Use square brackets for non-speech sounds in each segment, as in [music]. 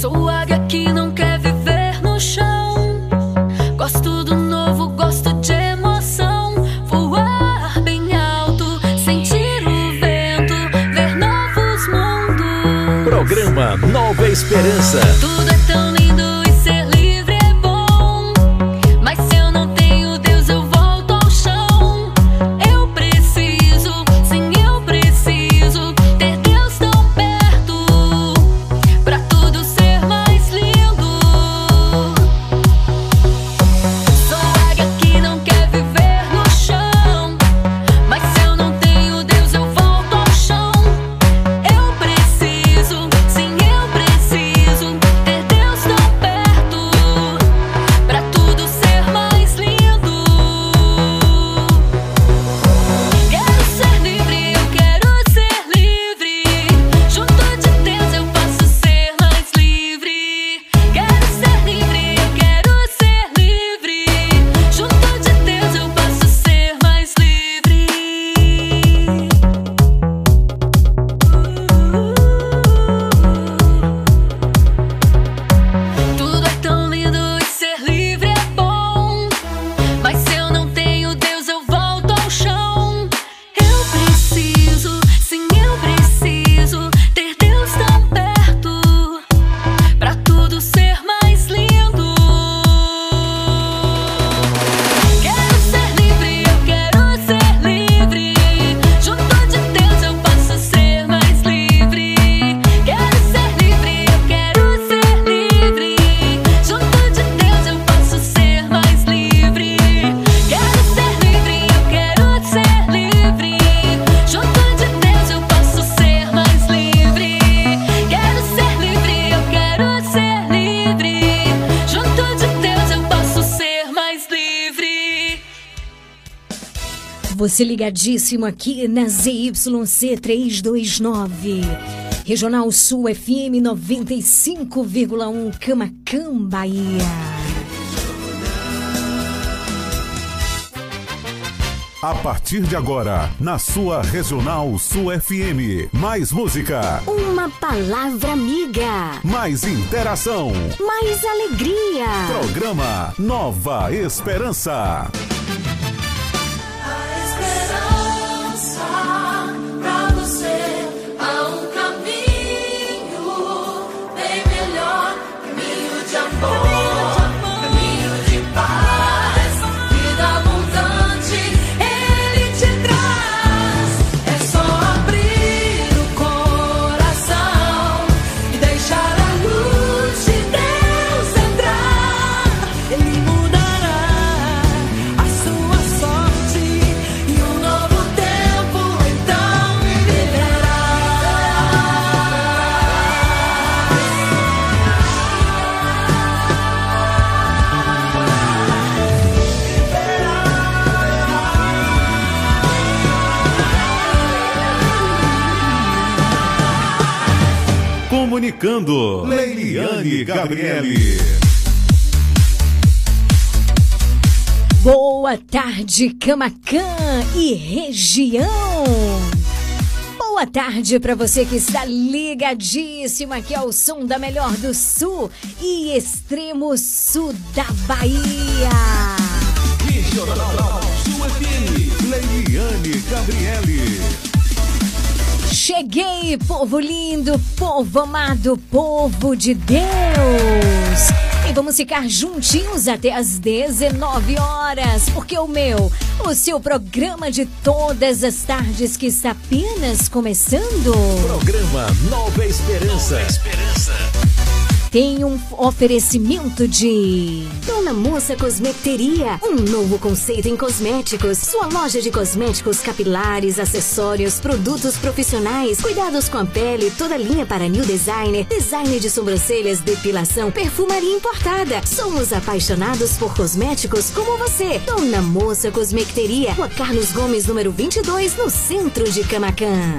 Sou águia que não quer viver no chão. Gosto do novo, gosto de emoção. Voar bem alto, sentir o vento, ver novos mundos. Programa Nova Esperança. Tudo é tão Você ligadíssimo aqui na ZYC 329. Regional Sul FM 95,1 Camacan, Bahia. A partir de agora, na sua Regional Sul FM. Mais música, Uma palavra amiga. mais interação. Mais alegria. Programa Nova Esperança. Comunicando, Leiliane Gabriele. Boa tarde, Camacan e região. Boa tarde para você que está ligadíssimo aqui ao som da melhor do sul e extremo sul da Bahia. Regional Sul FM. Leiliane Gabriele. Cheguei, povo lindo, povo amado, povo de Deus. E vamos ficar juntinhos até às 19 horas, porque o meu, o seu programa de todas as tardes que está apenas começando, Programa Nova Esperança. Tem um oferecimento de Dona Moça Cosmeteria, um novo conceito em cosméticos. Sua loja de cosméticos capilares, acessórios, produtos profissionais, cuidados com a pele, toda linha para new designer, design de sobrancelhas, depilação, perfumaria importada. Somos apaixonados por cosméticos como você. Dona Moça Cosmeteria, Rua Carlos Gomes, número 22, no centro de Camacan.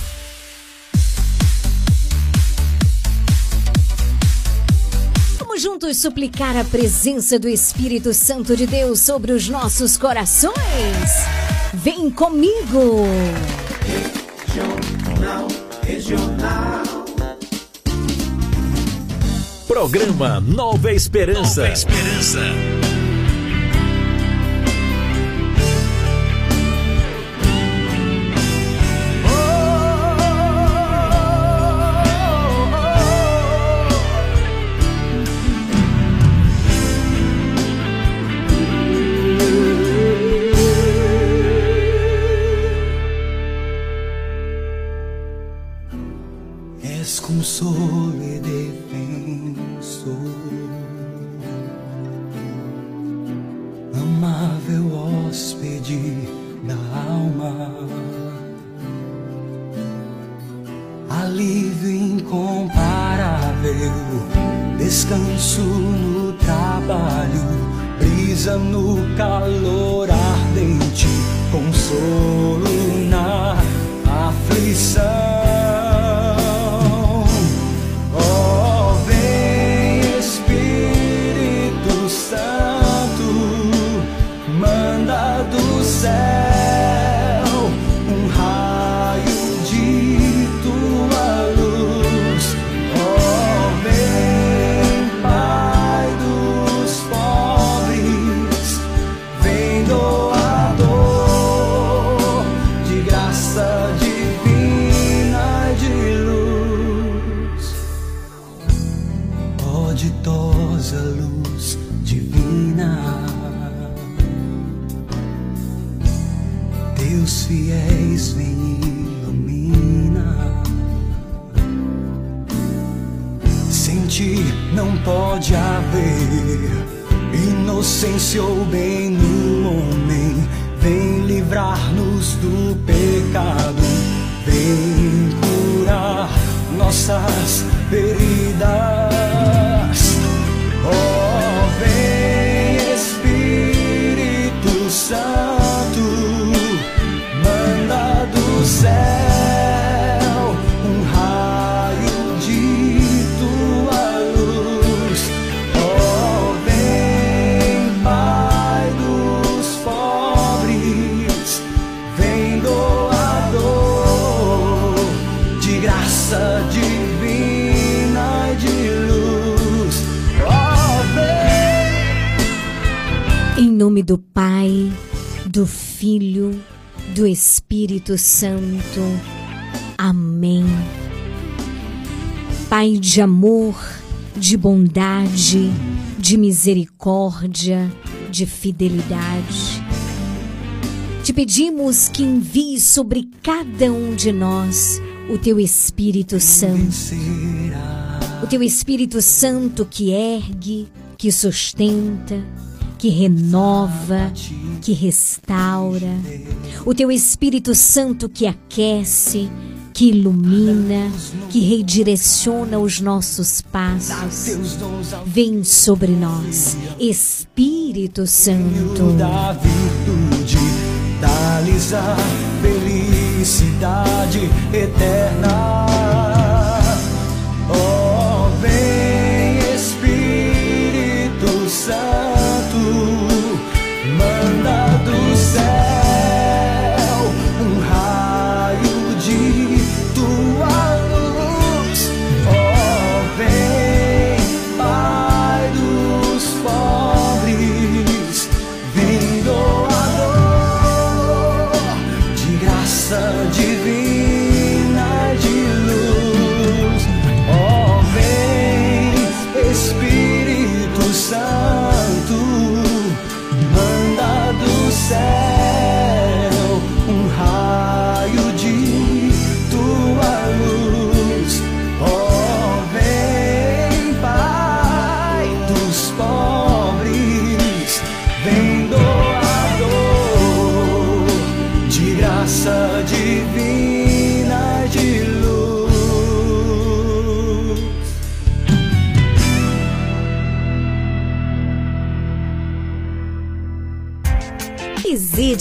Juntos suplicar a presença do Espírito Santo de Deus sobre os nossos corações. Vem comigo! Programa Nova Esperança. Nova Esperança. Inocência ou bem no homem. Vem livrar-nos do pecado, vem curar nossas feridas. Oh, vem nome do Pai, do Filho, do Espírito Santo. Amém. Pai de amor, de bondade, de misericórdia, de fidelidade. Te pedimos que envie sobre cada um de nós o teu Espírito Santo. O teu Espírito Santo que ergue, que sustenta, que renova, que restaura. O teu Espírito Santo que aquece, que ilumina, que redireciona os nossos passos. Vem sobre nós, Espírito Santo. virtude, felicidade eterna.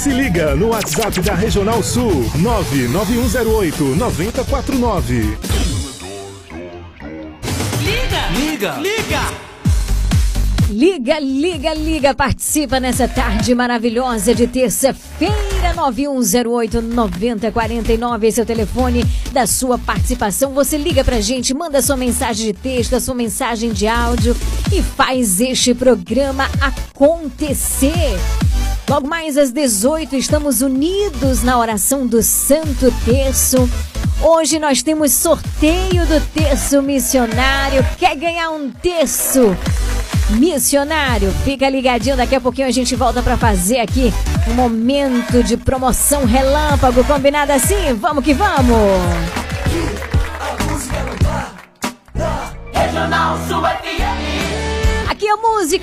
Se liga no WhatsApp da Regional Sul 99108 9049. Liga! Liga! Liga, liga, liga, participa nessa tarde maravilhosa de terça-feira, 9108-9049, esse é o telefone da sua participação. Você liga pra gente, manda sua mensagem de texto, a sua mensagem de áudio e faz este programa acontecer. Logo mais às 18, estamos unidos na oração do Santo Terço. Hoje nós temos sorteio do terço missionário. Quer ganhar um terço missionário? Fica ligadinho, daqui a pouquinho a gente volta para fazer aqui um momento de promoção relâmpago. Combinado assim? Vamos que vamos! Aqui a música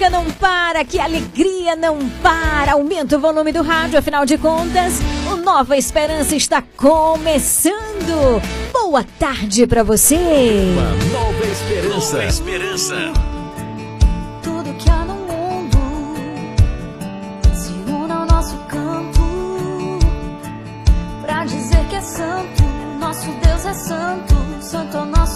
não para, aqui a alegria não para. Aumenta o volume do rádio, afinal de contas, o Nova Esperança está começando. Boa tarde para você. Uma nova esperança. Nova esperança. Tudo que há no mundo se une ao nosso canto pra dizer que é santo. Nosso Deus é santo, santo é o nosso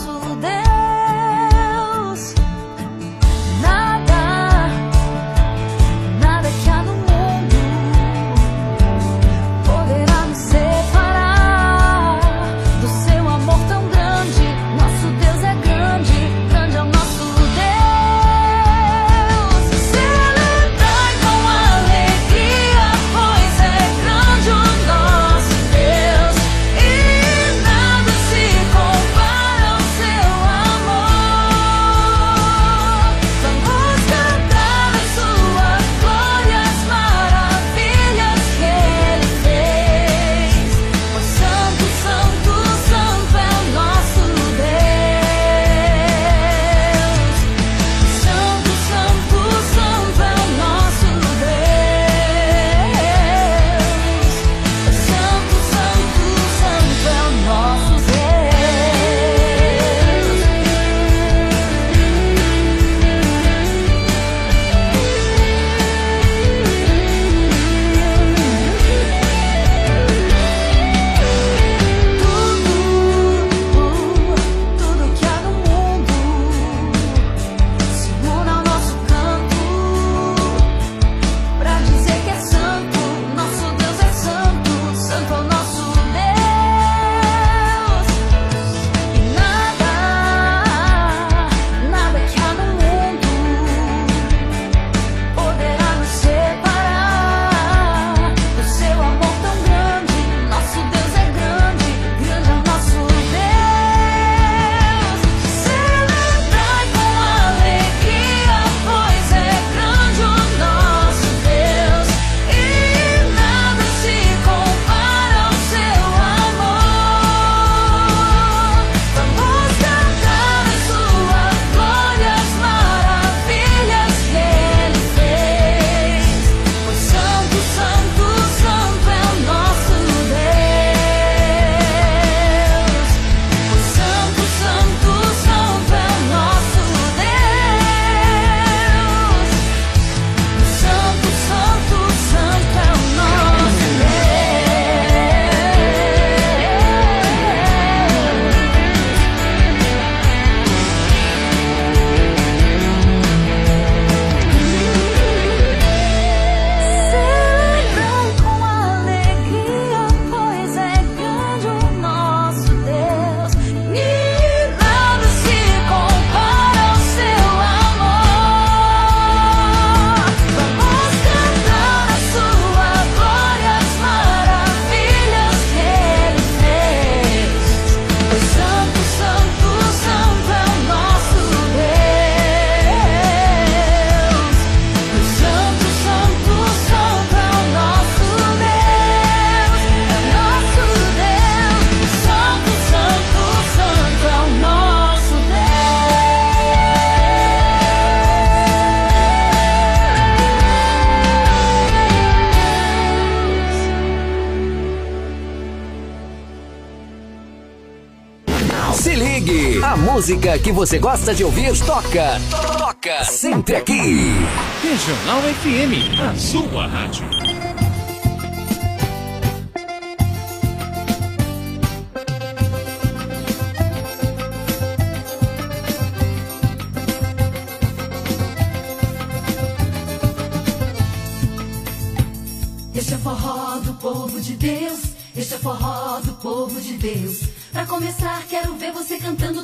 música que você gosta de ouvir, toca. Toca sempre aqui. Regional FM, a sua rádio. Este é forró do povo de Deus, este é forró do povo de Deus. Pra começar, quero ver você cantando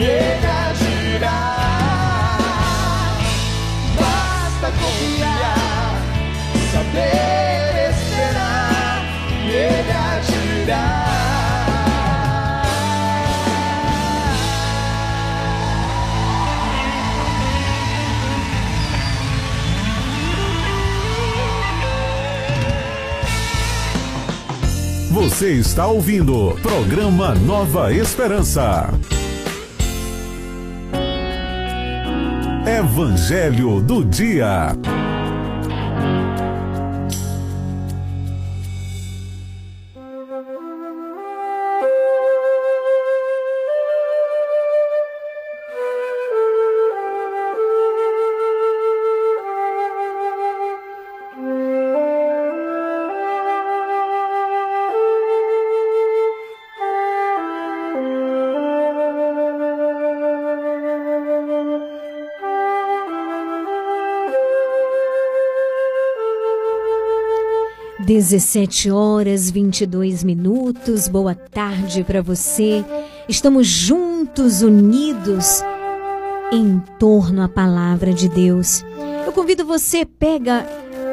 e ele agirá. Basta confiar, saber esperar e ele agirá. Você está ouvindo programa Nova Esperança. Evangelho do Dia. Dezessete horas 22 minutos. Boa tarde para você. Estamos juntos, unidos em torno à palavra de Deus. Eu convido você pega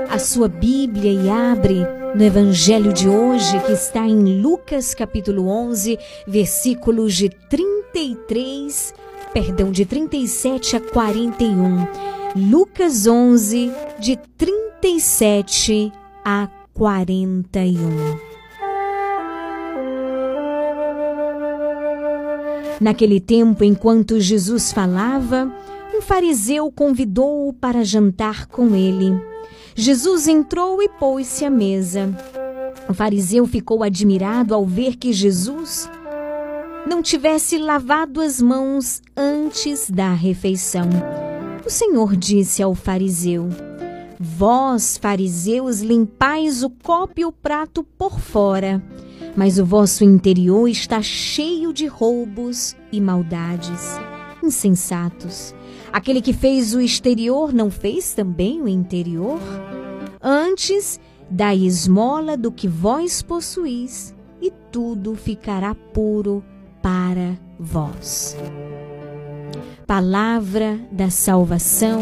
a sua Bíblia e abre no evangelho de hoje que está em Lucas capítulo 11, versículos de 33, perdão, de 37 a 41. Lucas 11 de 37 a 41. Naquele tempo, enquanto Jesus falava, um fariseu convidou-o para jantar com ele. Jesus entrou e pôs-se à mesa. O fariseu ficou admirado ao ver que Jesus não tivesse lavado as mãos antes da refeição. O Senhor disse ao fariseu: Vós, fariseus, limpais o copo e o prato por fora, mas o vosso interior está cheio de roubos e maldades. Insensatos! Aquele que fez o exterior não fez também o interior? Antes, dai esmola do que vós possuís, e tudo ficará puro para vós. Palavra da salvação,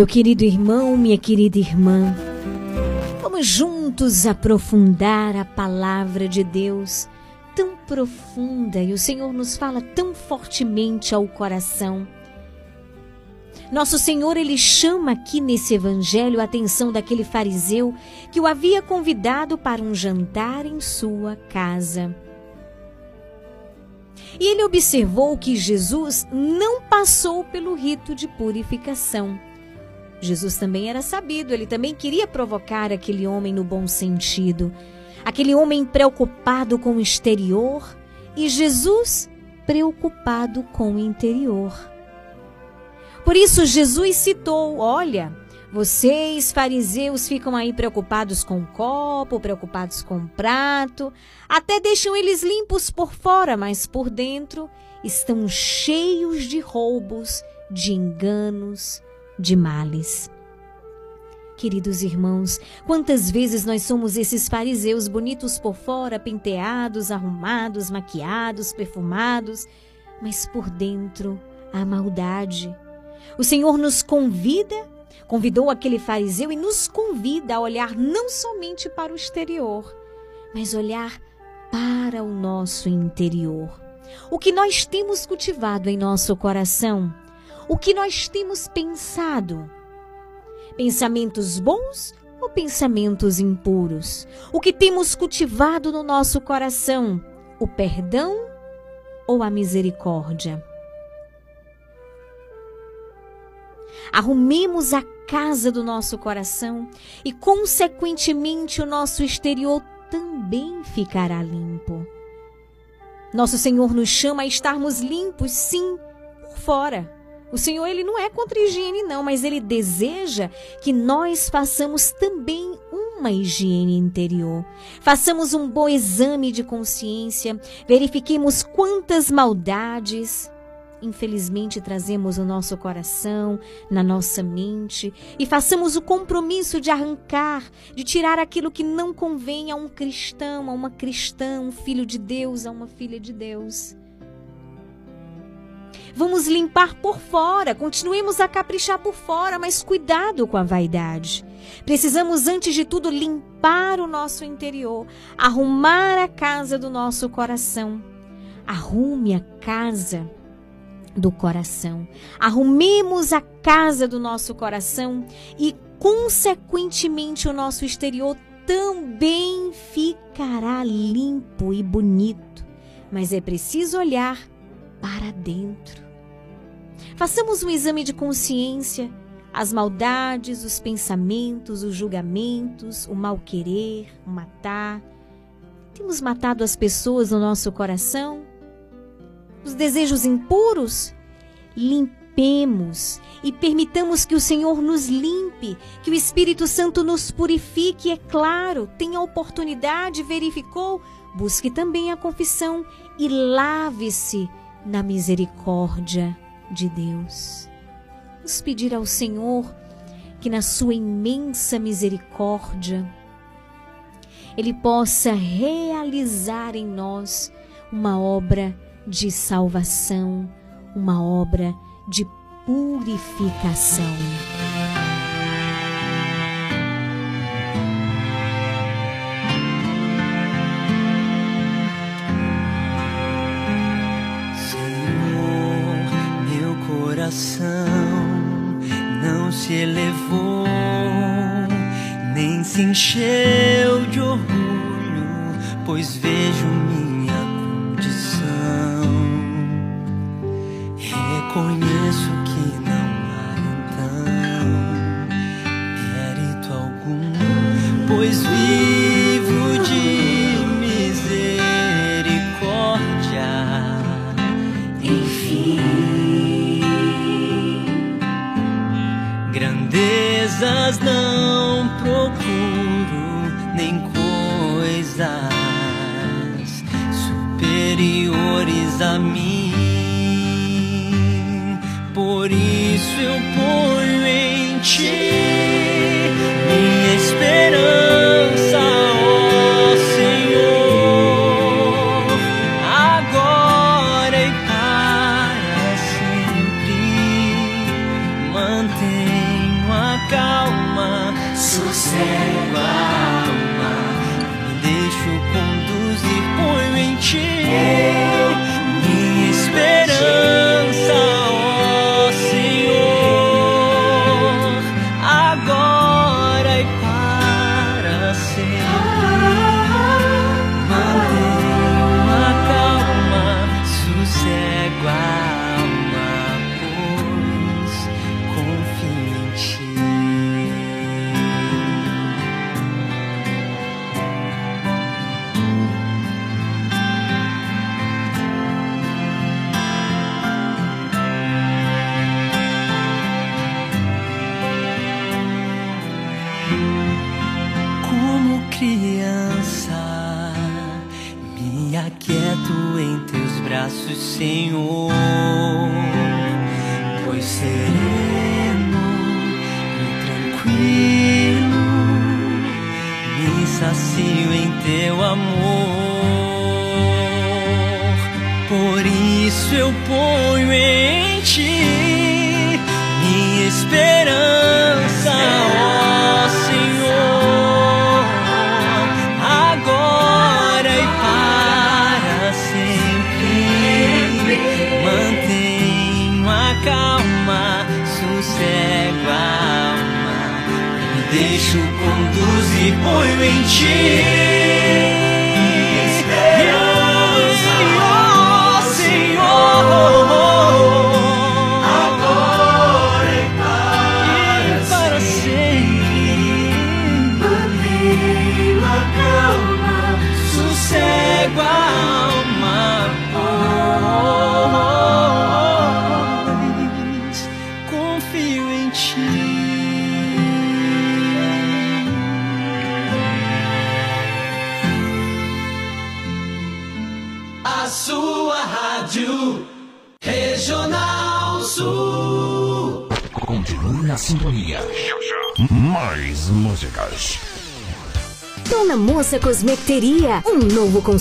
Meu querido irmão, minha querida irmã, vamos juntos aprofundar a palavra de Deus tão profunda e o Senhor nos fala tão fortemente ao coração. Nosso Senhor, ele chama aqui nesse evangelho a atenção daquele fariseu que o havia convidado para um jantar em sua casa. E ele observou que Jesus não passou pelo rito de purificação. Jesus também era sabido, ele também queria provocar aquele homem no bom sentido, aquele homem preocupado com o exterior e Jesus preocupado com o interior. Por isso, Jesus citou: olha, vocês, fariseus, ficam aí preocupados com o copo, preocupados com o prato, até deixam eles limpos por fora, mas por dentro estão cheios de roubos, de enganos, de males. Queridos irmãos, quantas vezes nós somos esses fariseus bonitos por fora, penteados, arrumados, maquiados, perfumados, mas por dentro a maldade. O Senhor nos convida, convidou aquele fariseu e nos convida a olhar não somente para o exterior, mas olhar para o nosso interior. O que nós temos cultivado em nosso coração, o que nós temos pensado Pensamentos bons ou pensamentos impuros? O que temos cultivado no nosso coração? O perdão ou a misericórdia? Arrumemos a casa do nosso coração e, consequentemente, o nosso exterior também ficará limpo. Nosso Senhor nos chama a estarmos limpos, sim, por fora o Senhor, ele não é contra a higiene, não, mas ele deseja que nós façamos também uma higiene interior. Façamos um bom exame de consciência, verifiquemos quantas maldades, infelizmente, trazemos no nosso coração, na nossa mente, e façamos o compromisso de arrancar, de tirar aquilo que não convém a um cristão, a uma cristã, um filho de Deus, a uma filha de Deus. Vamos limpar por fora, continuemos a caprichar por fora, mas cuidado com a vaidade. Precisamos, antes de tudo, limpar o nosso interior, arrumar a casa do nosso coração. Arrume a casa do coração. Arrumemos a casa do nosso coração e, consequentemente, o nosso exterior também ficará limpo e bonito. Mas é preciso olhar para dentro. Façamos um exame de consciência, as maldades, os pensamentos, os julgamentos, o mal querer, o matar. Temos matado as pessoas no nosso coração? Os desejos impuros? Limpemos e permitamos que o Senhor nos limpe, que o Espírito Santo nos purifique, é claro, tenha a oportunidade, verificou, busque também a confissão e lave-se na misericórdia de Deus. Vamos pedir ao Senhor que, na sua imensa misericórdia, Ele possa realizar em nós uma obra de salvação, uma obra de purificação. Coração não se elevou, nem se encheu de orgulho, pois vejo minha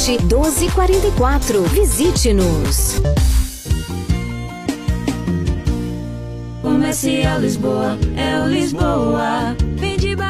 1244. Visite-nos. Comercial Lisboa, é o Lisboa. Numa boa.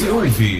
Você ouve.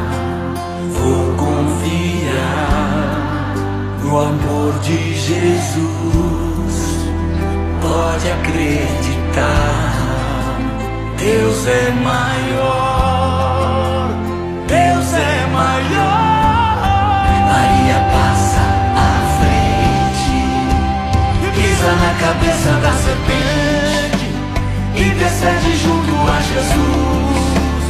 No amor de Jesus. Pode acreditar, Deus é maior. Deus é maior. Maria passa à frente, pisa na cabeça da serpente, intercede junto a Jesus.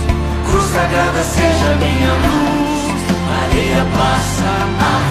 Cruz sagrada seja minha luz. Maria passa à frente e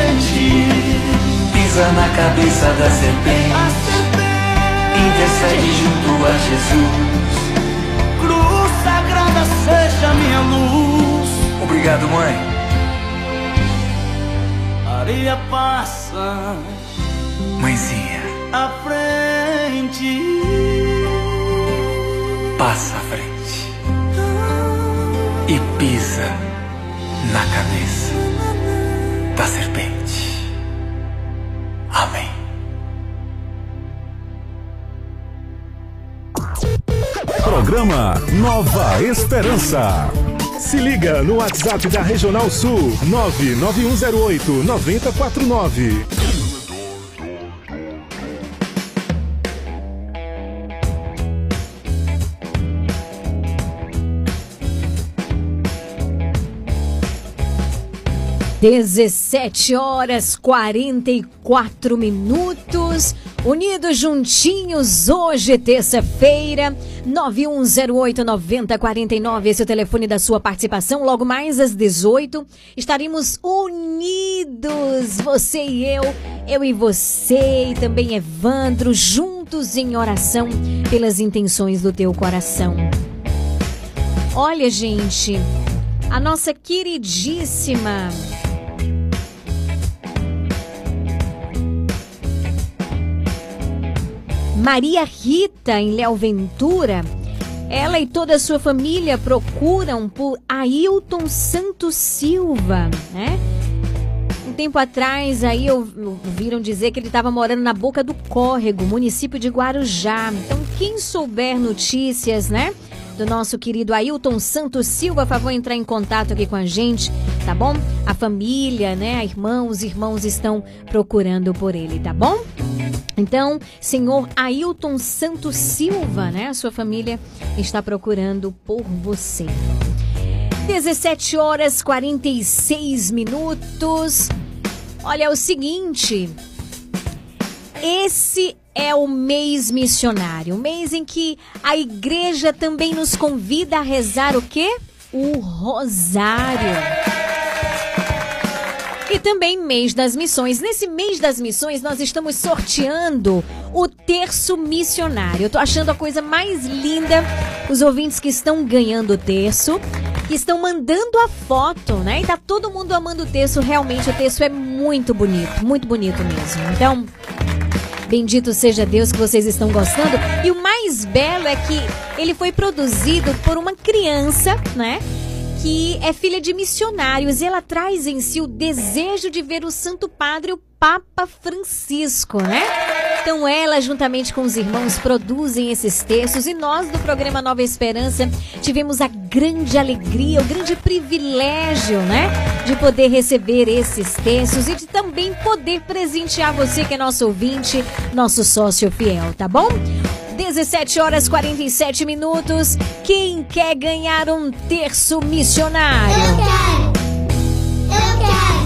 pisa na cabeça da serpente, intercede junto a Jesus. cruz sagrada seja minha luz. Obrigado, mãe. Maria passa Mãezinha, à frente, passa à frente e pisa na cabeça da serpente. Programa Nova Esperança. Se liga no WhatsApp da Regional Sul 99108 9049. 17 horas 44 minutos. Unidos juntinhos, hoje, terça-feira, 9108-9049. Esse é o telefone da sua participação. Logo mais às 18, estaremos unidos, você e eu, eu e você, e também Evandro, juntos em oração pelas intenções do teu coração. Olha, gente, a nossa queridíssima. Maria Rita, em Léo Ventura, ela e toda a sua família procuram por Ailton Santos Silva, né? Um tempo atrás, aí ouviram dizer que ele estava morando na Boca do Córrego, município de Guarujá. Então, quem souber notícias, né? Do nosso querido Ailton Santos Silva, favor entrar em contato aqui com a gente, tá bom? A família, né, a irmã, os irmãos estão procurando por ele, tá bom? Então, senhor Ailton Santos Silva, né, a sua família está procurando por você. 17 horas 46 minutos. Olha, é o seguinte, esse é o mês missionário, mês em que a igreja também nos convida a rezar o quê? O rosário. E também mês das missões. Nesse mês das missões, nós estamos sorteando o terço missionário. Eu tô achando a coisa mais linda. Os ouvintes que estão ganhando o terço, que estão mandando a foto, né? E tá todo mundo amando o terço. Realmente, o terço é muito bonito, muito bonito mesmo. Então, Bendito seja Deus que vocês estão gostando. E o mais belo é que ele foi produzido por uma criança, né? Que é filha de missionários e ela traz em si o desejo de ver o Santo Padre, o Papa Francisco, né? Então ela, juntamente com os irmãos, produzem esses textos e nós do programa Nova Esperança tivemos a grande alegria, o grande privilégio, né? De poder receber esses textos e de também poder presentear você que é nosso ouvinte, nosso sócio fiel, tá bom? 17 horas 47 minutos. Quem quer ganhar um terço missionário? Eu quero! Eu quero!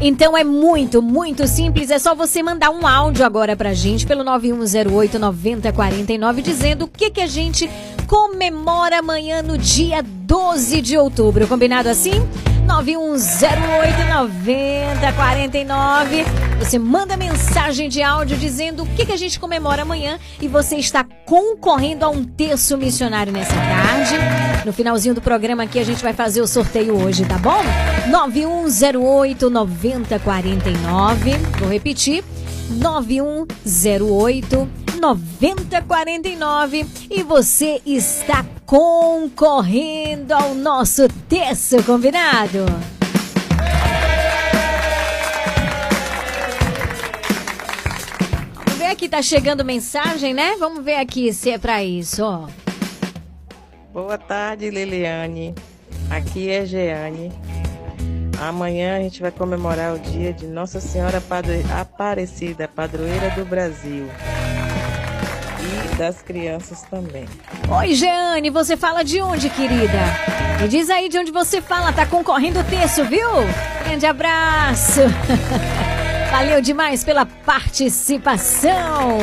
Então é muito, muito simples. É só você mandar um áudio agora pra gente pelo 9108 9049 dizendo o que, que a gente comemora amanhã no dia 12 de outubro. Combinado assim? 9108-9049. Você manda mensagem de áudio dizendo o que, que a gente comemora amanhã e você está concorrendo a um terço missionário nessa tarde. No finalzinho do programa aqui a gente vai fazer o sorteio hoje, tá bom? 9108-9049. Vou repetir. 9108 9049 e você está concorrendo ao nosso terço combinado. Vamos ver aqui, tá chegando mensagem, né? Vamos ver aqui se é para isso, ó. Boa tarde, Liliane. Aqui é Jeane. Amanhã a gente vai comemorar o dia de Nossa Senhora Padre... Aparecida, padroeira do Brasil. E das crianças também. Oi, Jeane, você fala de onde, querida? Me diz aí de onde você fala, tá concorrendo o terço, viu? Grande abraço. [laughs] Valeu demais pela participação.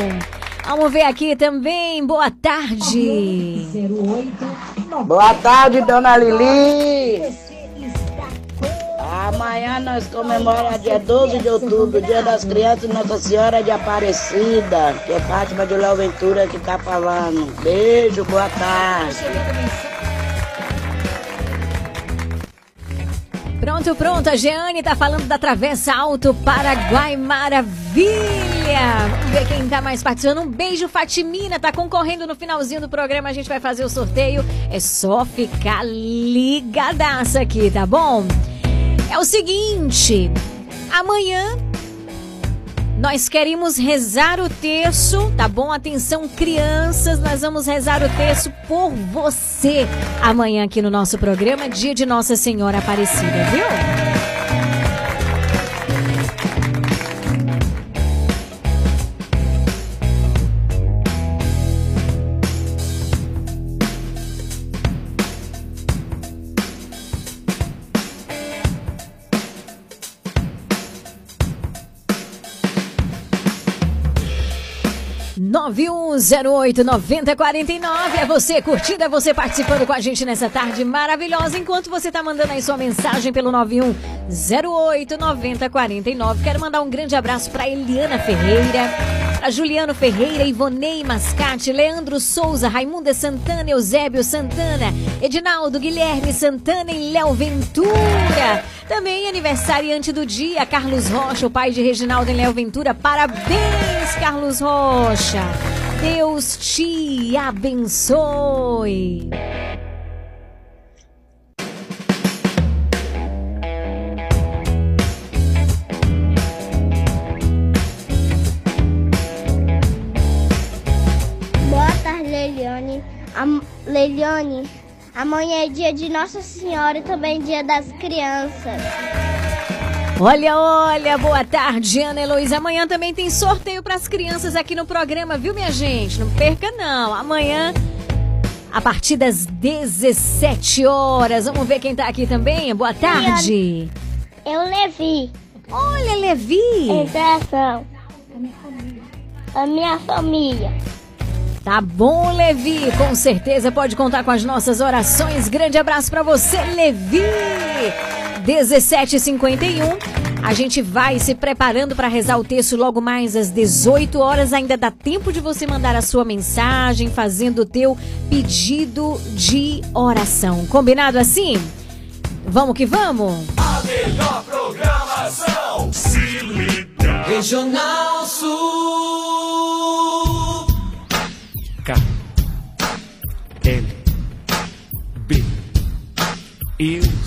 Vamos ver aqui também. Boa tarde. Boa tarde, dona Lili. Amanhã nós comemoramos dia 12 de outubro, Dia das Crianças Nossa Senhora de Aparecida, que é Fátima de Léo Ventura que tá falando. Beijo, boa tarde. Pronto, pronto. A Jeane tá falando da Travessa Alto Paraguai. Maravilha! Vamos ver quem tá mais participando. Um beijo, Fatimina. Tá concorrendo no finalzinho do programa. A gente vai fazer o sorteio. É só ficar ligadaça aqui, tá bom? É o seguinte. Amanhã nós queremos rezar o terço, tá bom? Atenção, crianças, nós vamos rezar o terço por você amanhã aqui no nosso programa, dia de Nossa Senhora Aparecida, viu? 9108-9049. É você curtindo, é você participando com a gente nessa tarde maravilhosa. Enquanto você tá mandando aí sua mensagem pelo 9108-9049. Quero mandar um grande abraço pra Eliana Ferreira, pra Juliano Ferreira, Ivonei Mascate, Leandro Souza, Raimunda Santana, Eusébio Santana, Edinaldo Guilherme Santana e Léo Ventura. Também aniversariante do dia, Carlos Rocha, o pai de Reginaldo e Léo Ventura. Parabéns, Carlos Rocha. Deus te abençoe. Boa tarde, Leiliane. Am Leiliane, amanhã é dia de Nossa Senhora e também dia das crianças. Olha, olha, boa tarde, Ana Heloísa. Amanhã também tem sorteio para as crianças aqui no programa, viu, minha gente? Não perca, não. Amanhã, a partir das 17 horas. Vamos ver quem tá aqui também. Boa tarde. Eu Levi. Olha, Levi. Interação. A minha família. Tá bom, Levi. Com certeza pode contar com as nossas orações. Grande abraço para você, Levi. 17h51. A gente vai se preparando para rezar o texto logo mais às 18 horas. Ainda dá tempo de você mandar a sua mensagem, fazendo o teu pedido de oração. Combinado assim? Vamos que vamos? A melhor programação. Se liga. Regional Sul. K L B Eu.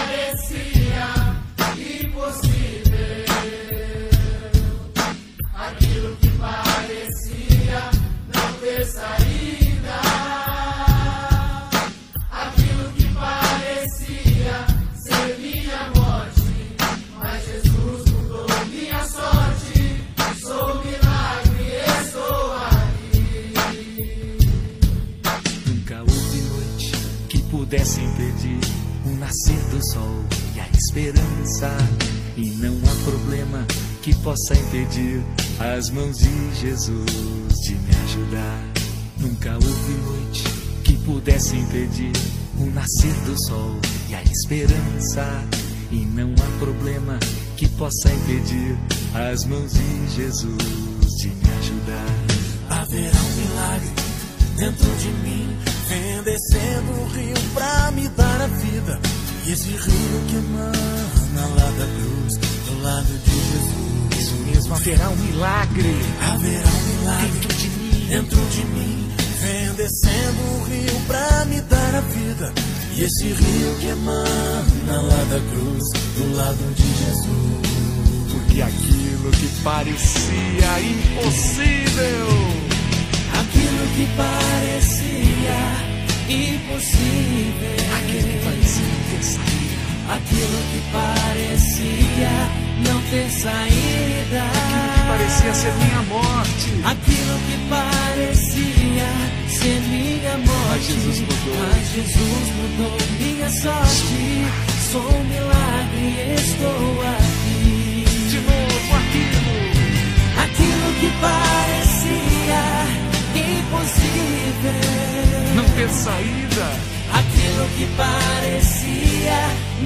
esperança. E não há problema que possa impedir as mãos de Jesus de me ajudar. Nunca houve noite que pudesse impedir o nascer do sol e a esperança. E não há problema que possa impedir as mãos de Jesus de me ajudar. Haverá um milagre dentro de mim, vem descendo um rio pra me dar a vida. E esse rio que emana lá da cruz, do lado de Jesus. Isso mesmo, haverá um milagre. Haverá um milagre dentro de mim, dentro de mim. Vem descendo um rio pra me dar a vida. E esse rio que emana lá da cruz, do lado de Jesus. Porque aquilo que parecia impossível. Aquilo que parecia impossível. Aquilo que parecia não ter saída. Aquilo que parecia não ter saída. Aquilo que parecia ser minha morte. Aquilo que parecia ser minha morte. Mas Jesus mudou. Mas Jesus mudou minha sorte. Sou um milagre, estou aqui. De novo aquilo. Aquilo que parecia impossível. Não ter saída. Aquilo que parecia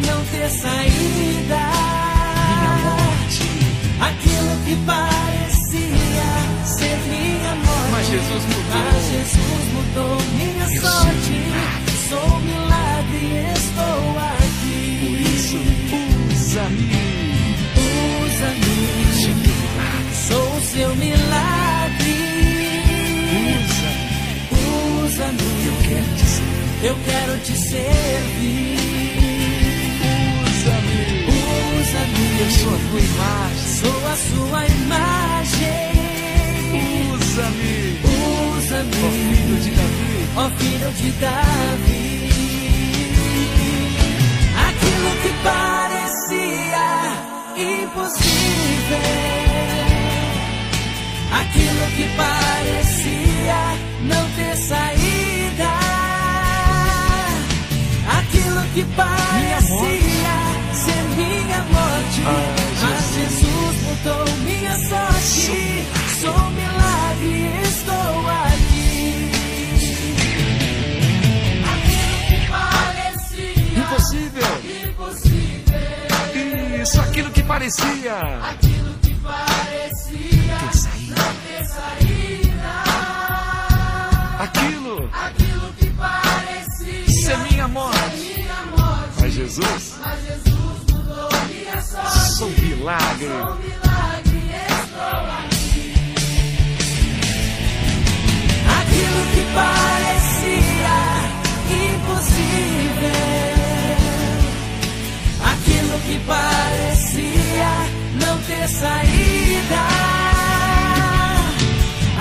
não ter saída. Minha morte. Aquilo que parecia ser minha morte. Mas Jesus mudou. Mas Jesus mudou minha Eu sorte. sou Sou um milagre, estou aqui. Por isso, usa-me. Usa-me. Sou o seu milagre. és amigo. Eu quero te servir. Eu quero te servir. Usa-me. Usa-me. Eu sou a tua imagem. Sou a sua imagem. Usa-me. Usa-me. Ó filho de Davi. Ó filho de Davi. Aquilo que parecia impossível. Aquilo que parecia não ter saído. Que parecia ser minha morte. Mas Jesus mudou minha sorte. Sou um milagre, estou aqui. Aquilo que parecia Impossível. impossível. Isso, aquilo que parecia. Aquilo que parecia Jesus, Mas Jesus mudou minha sorte. sou milagre. Sou milagre, estou aqui. Aquilo que parecia impossível. Aquilo que parecia não ter saída.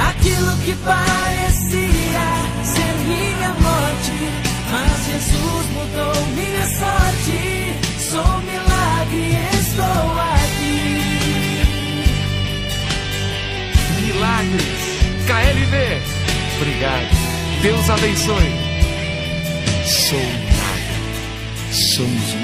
Aquilo que parecia Mas Jesus mudou minha sorte. Sou um milagre, estou aqui. Milagres. KLV. Obrigado. Deus abençoe. Sou milagre. Somos uma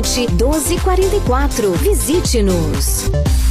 1244. Visite-nos.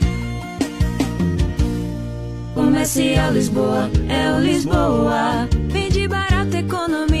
Comercial Lisboa, é o Lisboa. Vende barato, economia.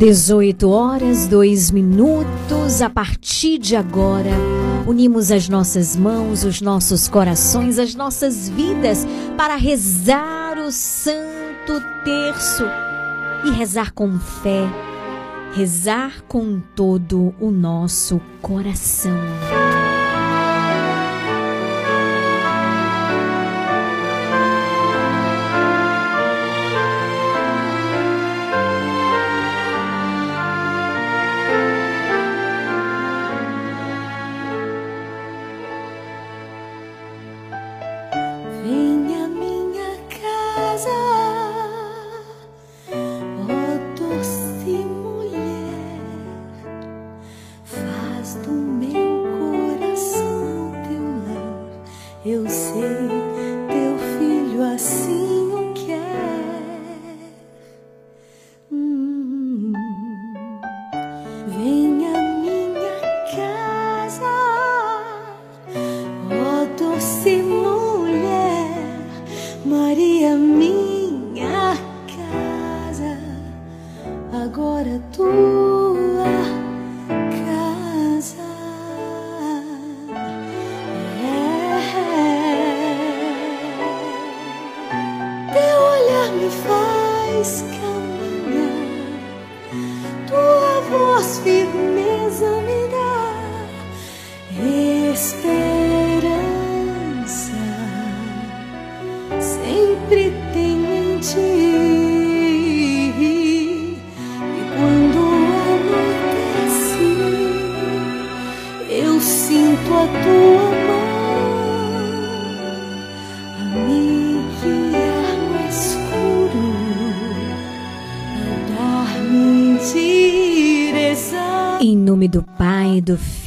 Dezoito horas, dois minutos. A partir de agora, Unimos as nossas mãos, os nossos corações, as nossas vidas para rezar o Santo Terço e rezar com fé, rezar com todo o nosso coração.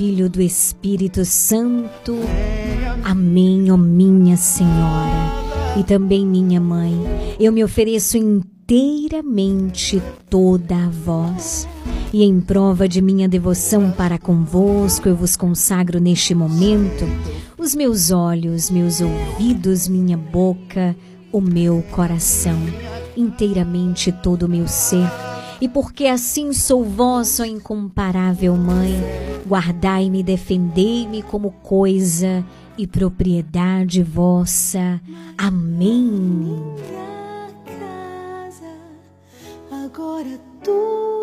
Filho, do Espírito Santo. Amém, ó minha Senhora e também minha mãe. Eu me ofereço inteiramente toda a vós. E em prova de minha devoção para convosco, eu vos consagro neste momento os meus olhos, meus ouvidos, minha boca, o meu coração, inteiramente todo o meu ser. E porque assim sou vossa incomparável mãe, guardai-me defendei-me como coisa e propriedade vossa. Amém. casa, agora tua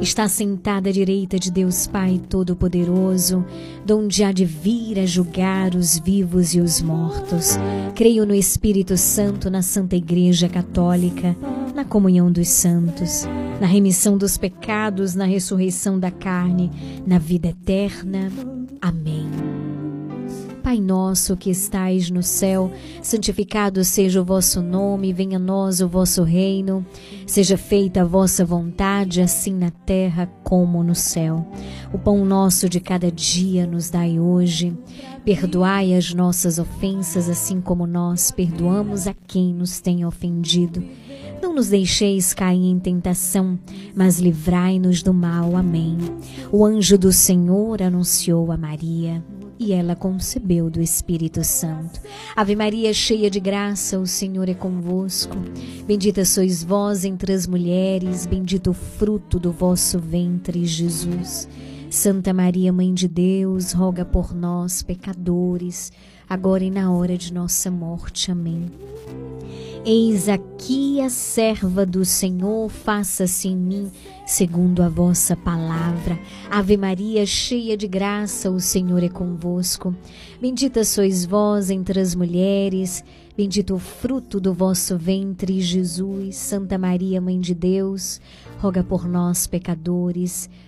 Está sentada à direita de Deus Pai Todo-Poderoso, donde há de vir a julgar os vivos e os mortos. Creio no Espírito Santo, na Santa Igreja Católica, na comunhão dos santos, na remissão dos pecados, na ressurreição da carne, na vida eterna. Amém. Pai nosso que estais no céu, santificado seja o vosso nome, venha a nós o vosso reino, seja feita a vossa vontade, assim na terra como no céu. O pão nosso de cada dia nos dai hoje. Perdoai as nossas ofensas, assim como nós perdoamos a quem nos tem ofendido. Não nos deixeis cair em tentação, mas livrai-nos do mal. Amém. O anjo do Senhor anunciou a Maria. E ela concebeu do Espírito Santo. Ave Maria, cheia de graça, o Senhor é convosco. Bendita sois vós entre as mulheres, bendito o fruto do vosso ventre, Jesus. Santa Maria, Mãe de Deus, roga por nós, pecadores, agora e na hora de nossa morte. Amém. Eis aqui a serva do Senhor, faça-se em mim segundo a vossa palavra. Ave Maria, cheia de graça, o Senhor é convosco. Bendita sois vós entre as mulheres, bendito o fruto do vosso ventre, Jesus. Santa Maria, Mãe de Deus, roga por nós, pecadores,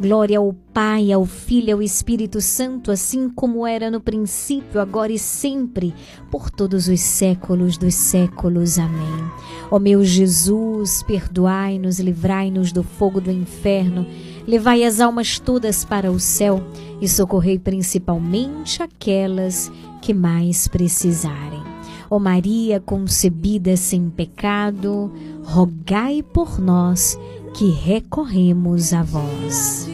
Glória ao Pai, ao Filho e ao Espírito Santo, assim como era no princípio, agora e sempre, por todos os séculos dos séculos. Amém. Ó meu Jesus, perdoai-nos, livrai-nos do fogo do inferno, levai as almas todas para o céu e socorrei principalmente aquelas que mais precisarem. Ó Maria concebida sem pecado, rogai por nós que recorremos a vós.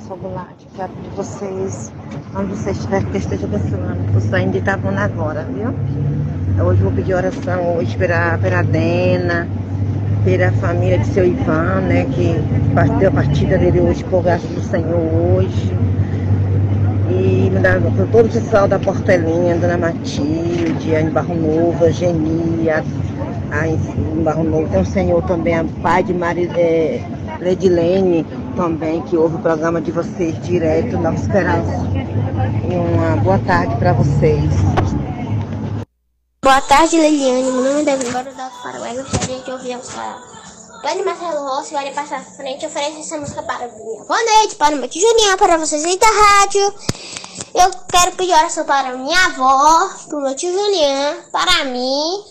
Renan Sobolate. Quero que vocês, onde vocês estiverem, que esteja abençoando, por saindo de Itabuna agora, viu? Hoje vou pedir oração hoje pela, pela Dena, pela família de seu Ivan, né? Que partiu a partida dele hoje, por graça do Senhor hoje. E mandar por todo o pessoal da Portelinha, Dona Matilde, em Barro Novo, a Geni, a, em Barro Novo. Tem um senhor também, a pai de Mari, é, Ledilene, também, que ouve o programa de vocês direto, Nova Esperança. E uma boa tarde para vocês. Boa tarde, Liliane. Meu nome é David Bora do Alto Paraguai. Gostaria de ouvir a música Pane Marcelo Rossi, olha passar à frente. Oferece essa música para minha boa noite, para o meu tio Juninho, para vocês aí da rádio. Eu quero pedir oração para minha avó, para o meu tio Julian, para mim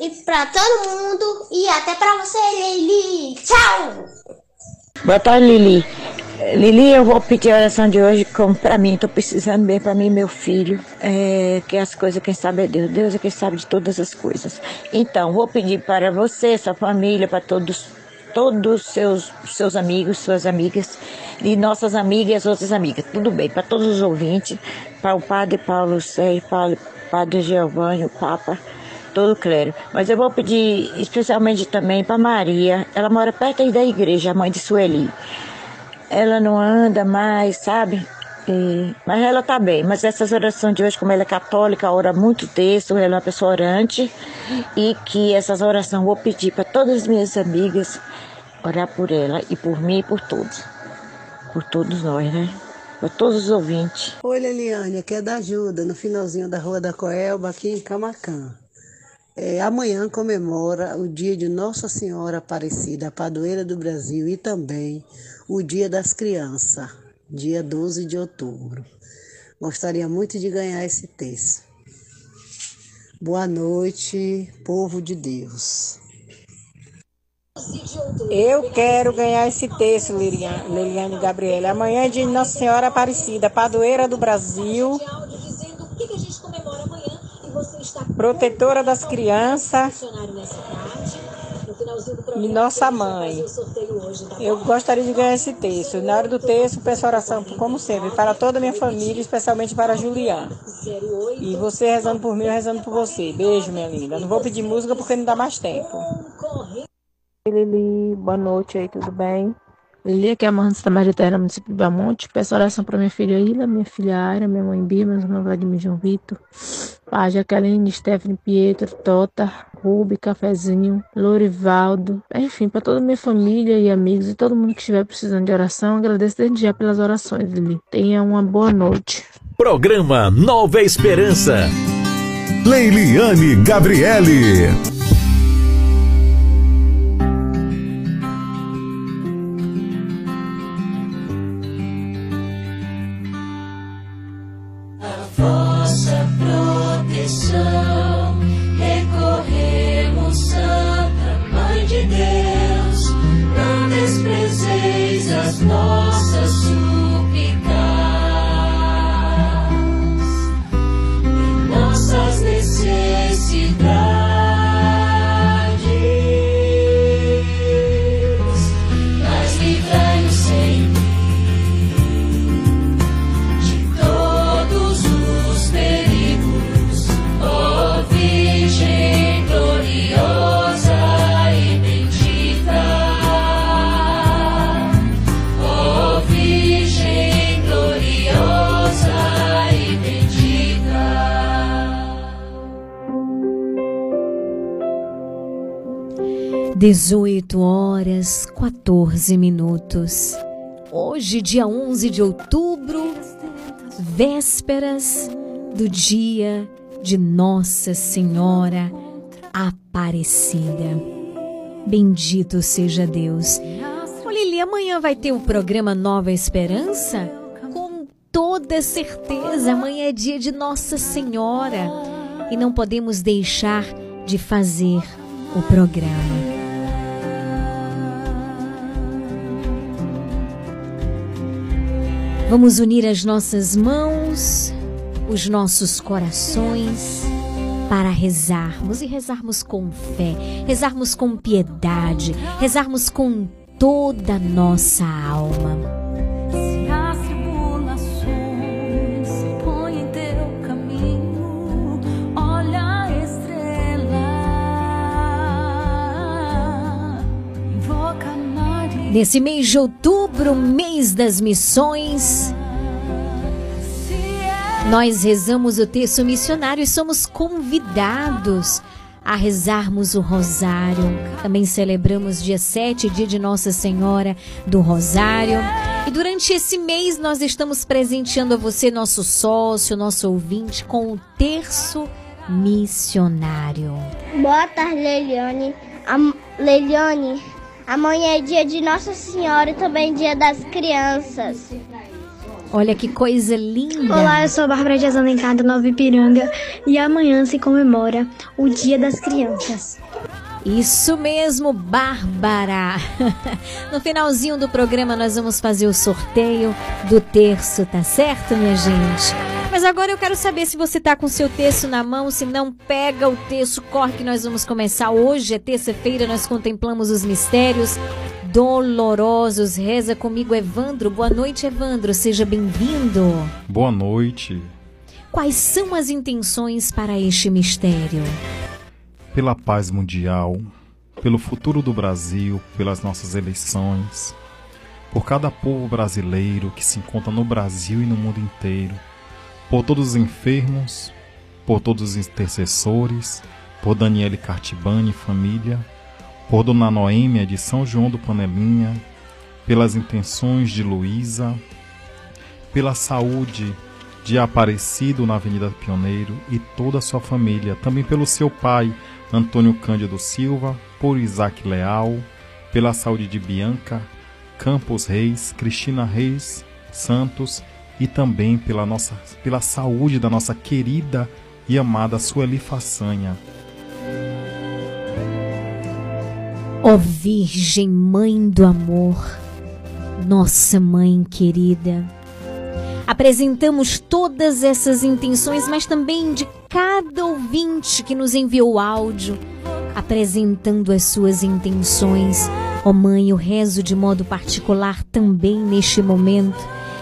e para todo mundo. E até para você, Lili. Tchau! Boa tarde, Lili. Lili, eu vou pedir a oração de hoje como para mim, tô precisando bem para mim e meu filho, é, que as coisas quem sabe é Deus, Deus é quem sabe de todas as coisas. Então, vou pedir para você, sua família, para todos todos seus seus amigos, suas amigas e nossas amigas e as outras amigas. Tudo bem, para todos os ouvintes, para o Padre Paulo Sei, para o Padre Giovanni, o Papa, todo o clero. Mas eu vou pedir especialmente também para Maria, ela mora perto da igreja, a mãe de Sueli. Ela não anda mais, sabe? E- mas ela tá bem. Mas essas orações de hoje, como ela é católica, ora muito texto, ela é uma pessoa orante. E que essas orações vou pedir para todas as minhas amigas orar por ela e por mim e por todos. Por todos nós, né? Para todos os ouvintes. Oi, Liliane, aqui é da Ajuda, no finalzinho da Rua da Coelba, aqui em Camacã. É, amanhã comemora o dia de Nossa Senhora Aparecida, a padroeira do Brasil, e também o Dia das Crianças, dia 12 de outubro. Gostaria muito de ganhar esse texto. Boa noite, povo de Deus. Eu quero ganhar esse texto, Liliane, Liliane Gabriela. Amanhã é de Nossa Senhora Aparecida, padroeira do Brasil, protetora das crianças. e nossa mãe. Eu gostaria de ganhar esse texto. Na hora do texto, peço oração, como sempre, para toda a minha família, especialmente para a Juliana. E você rezando por mim, eu rezando por você. Beijo, minha linda. Não vou pedir música porque não dá mais tempo. Lili, boa noite aí, tudo bem? Lili, aqui é a Maranta da Maria município de Belmonte. Peço oração para minha filha Ila, minha filha Aira, minha mãe Bia, meus irmãos Vladimir João Vitor, Pá, Jaqueline, Stephanie, Pietro, Tota, Rubi, Cafezinho, Lorivaldo, enfim, para toda a minha família e amigos e todo mundo que estiver precisando de oração, agradeço desde já pelas orações, Lili. Tenha uma boa noite. Programa Nova Esperança. Leiliane Gabriele. Proteção recorremos, Santa Mãe de Deus. Não desprezeis as nossas 18 horas 14 minutos. Hoje, dia 11 de outubro, vésperas do dia de Nossa Senhora Aparecida. Bendito seja Deus. Ô Lili, amanhã vai ter o programa Nova Esperança? Com toda certeza, amanhã é dia de Nossa Senhora e não podemos deixar de fazer o programa. Vamos unir as nossas mãos, os nossos corações, para rezarmos e rezarmos com fé, rezarmos com piedade, rezarmos com toda a nossa alma. Nesse mês de outubro, mês das missões, nós rezamos o texto missionário e somos convidados a rezarmos o Rosário. Também celebramos dia 7, dia de Nossa Senhora do Rosário. E durante esse mês nós estamos presenteando a você, nosso sócio, nosso ouvinte, com o terço missionário. Boa tarde, Leiliane. Am Leiliane, amanhã é dia de Nossa Senhora e também dia das crianças. Olha que coisa linda! Olá, eu sou a Bárbara de Azanencada, Nova Ipiranga, e amanhã se comemora o Dia das Crianças. Isso mesmo, Bárbara! [laughs] No finalzinho do programa nós vamos fazer o sorteio do terço, tá certo, minha gente? Mas agora eu quero saber se você tá com seu terço na mão, se não pega o terço, corre que nós vamos começar. Hoje é terça-feira, nós contemplamos os mistérios dolorosos. Reza comigo, Evandro. Boa noite, Evandro. Seja bem-vindo. Boa noite. Quais são as intenções para este mistério? Pela paz mundial, pelo futuro do Brasil, pelas nossas eleições, por cada povo brasileiro que se encontra no Brasil e no mundo inteiro, por todos os enfermos, por todos os intercessores, por Daniele Cartibani e família, por Dona Noêmia de São João do Panelinha, pelas intenções de Luísa, pela saúde de Aparecido na Avenida Pioneiro e toda a sua família, também pelo seu pai, Antônio Cândido Silva, por Isaac Leal, pela saúde de Bianca, Campos Reis, Cristina Reis Santos e também pela, nossa, pela saúde da nossa querida e amada Sueli Façanha. Ó Virgem Mãe do Amor, nossa Mãe querida, apresentamos todas essas intenções, mas também de cada ouvinte que nos enviou áudio, apresentando as suas intenções. Ó Mãe, eu rezo de modo particular também neste momento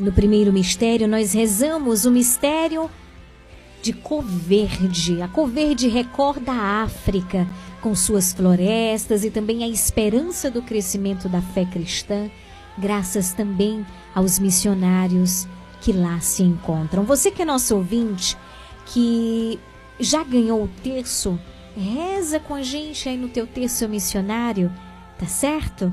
No primeiro mistério, nós rezamos o mistério de Cor Verde. A Cor Verde recorda a África com suas florestas e também a esperança do crescimento da fé cristã, graças também aos missionários que lá se encontram. Você que é nosso ouvinte, que já ganhou o terço, reza com a gente aí no teu terço missionário, tá certo?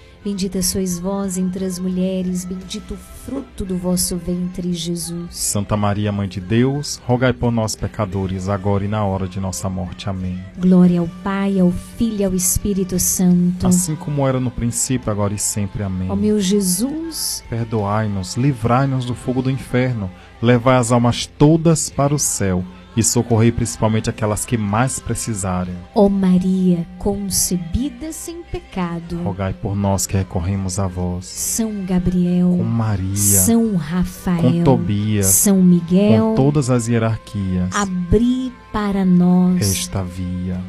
Bendita sois vós entre as mulheres, bendito o fruto do vosso ventre, Jesus. Santa Maria, Mãe de Deus, rogai por nós pecadores, agora e na hora de nossa morte. Amém. Glória ao Pai, ao Filho e ao Espírito Santo. Assim como era no princípio, agora e sempre. Amém. Ó meu Jesus, Perdoai-nos, livrai-nos do fogo do inferno, levai as almas todas para o céu e socorrei principalmente aquelas que mais precisarem. ó Maria, concebida sem pecado. Rogai por nós que recorremos a vós. São Gabriel, Com Maria, São Rafael, com Tobias, São Miguel, com todas as hierarquias, abri para nós esta via.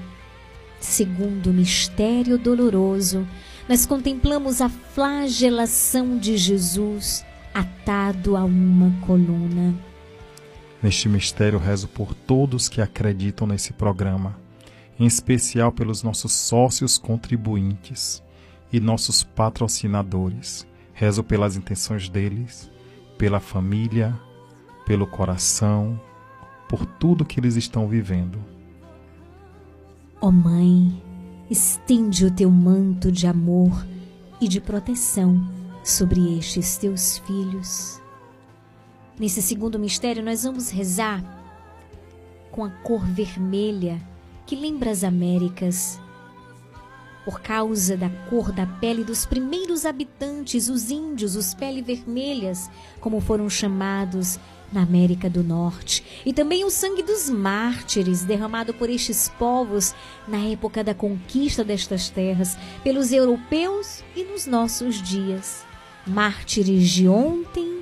Segundo o mistério doloroso, nós contemplamos a flagelação de Jesus atado a uma coluna. Neste mistério, rezo por todos que acreditam nesse programa, em especial pelos nossos sócios contribuintes e nossos patrocinadores. Rezo pelas intenções deles, pela família, pelo coração, por tudo que eles estão vivendo. Ó Mãe, estende o teu manto de amor e de proteção sobre estes teus filhos. Nesse segundo mistério, nós vamos rezar com a cor vermelha que lembra as Américas. Por causa da cor da pele dos primeiros habitantes, os índios, os pele vermelhas, como foram chamados na América do Norte, e também o sangue dos mártires derramado por estes povos na época da conquista destas terras pelos europeus e nos nossos dias. mártires de ontem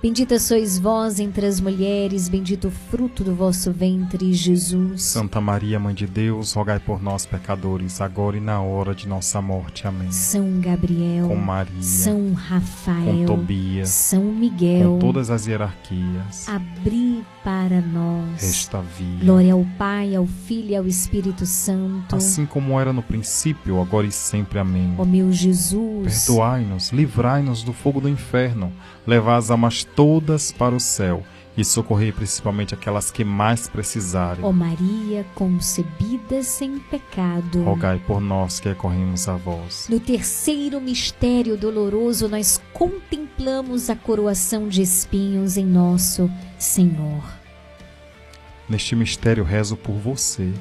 Bendita sois vós entre as mulheres, bendito o fruto do vosso ventre, Jesus. Santa Maria, Mãe de Deus, rogai por nós, pecadores, agora e na hora de nossa morte. Amém. São Gabriel, Com Maria, São Rafael, com Tobias, São Miguel, com todas as hierarquias, abri para nós. esta via. Glória ao Pai, ao Filho e ao Espírito Santo. Assim como era no princípio, agora e sempre. Amém. Ó meu Jesus, Perdoai-nos, livrai-nos do fogo do inferno, levai as almas todas para o céu e socorrei principalmente aquelas que mais precisarem. ó Maria concebida sem pecado. Rogai por nós que recorremos a vós. No terceiro mistério doloroso, nós contemplamos a coroação de espinhos em nosso Senhor. Neste mistério rezo por você,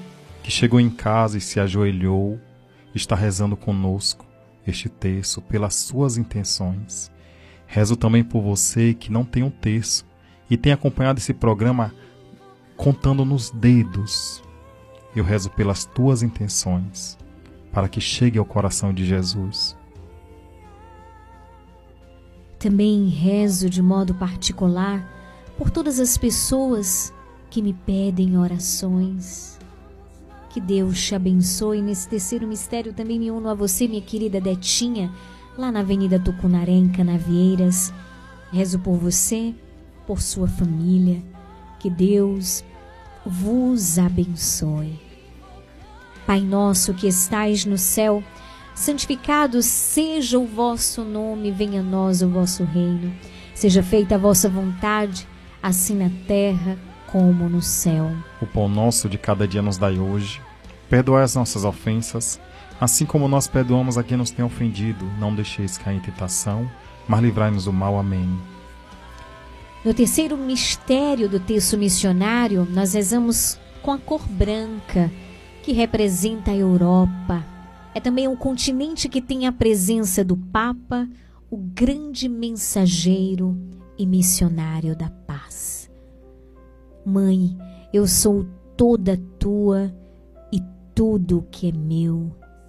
que chegou em casa e se ajoelhou, está rezando conosco este terço pelas suas intenções. Rezo também por você que não tem um terço e tem acompanhado esse programa contando nos dedos. Eu rezo pelas tuas intenções, para que chegue ao coração de Jesus. Também rezo de modo particular por todas as pessoas que me pedem orações. Que Deus te abençoe. Nesse terceiro mistério também me uno a você, minha querida Detinha, lá na Avenida Tucunaré, em Canavieiras. Rezo por você, por sua família. Que Deus vos abençoe. Pai nosso que estais no céu, santificado seja o vosso nome, venha a nós o vosso reino. Seja feita a vossa vontade, assim na terra como no céu. O pão nosso de cada dia nos dai hoje. Perdoai as nossas ofensas, assim como nós perdoamos a quem nos tem ofendido. Não deixeis cair em tentação, mas livrai-nos do mal. Amém. No terceiro mistério do texto missionário, nós rezamos com a cor branca, que representa a Europa. É também um continente que tem a presença do Papa, o grande mensageiro e missionário da paz. Mãe, eu sou toda tua e tudo que é meu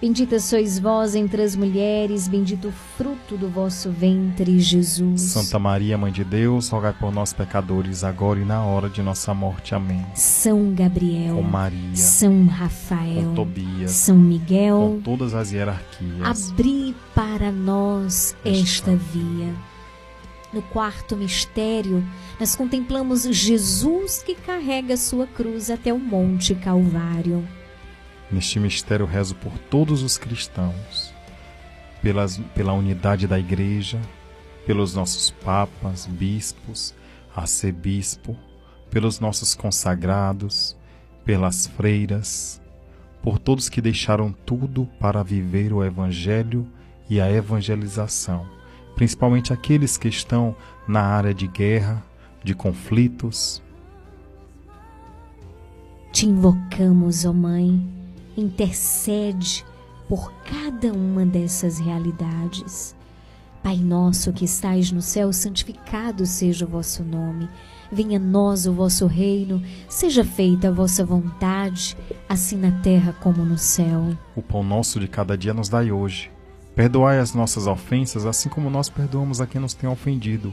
Bendita sois vós entre as mulheres, bendito o fruto do vosso ventre, Jesus. Santa Maria, Mãe de Deus, rogai por nós, pecadores, agora e na hora de nossa morte. Amém. São Gabriel, Com Maria, São Rafael, com Tobias, São Miguel, com todas as hierarquias. abri para nós esta via. No quarto mistério, nós contemplamos Jesus que carrega sua cruz até o Monte Calvário. Neste mistério rezo por todos os cristãos, pelas, pela unidade da Igreja, pelos nossos papas, bispos, arcebispo, pelos nossos consagrados, pelas freiras, por todos que deixaram tudo para viver o Evangelho e a evangelização, principalmente aqueles que estão na área de guerra, de conflitos. Te invocamos, ó Mãe, intercede por cada uma dessas realidades. Pai nosso que estais no céu, santificado seja o vosso nome. Venha a nós o vosso reino, seja feita a vossa vontade, assim na terra como no céu. O pão nosso de cada dia nos dai hoje. Perdoai as nossas ofensas, assim como nós perdoamos a quem nos tem ofendido.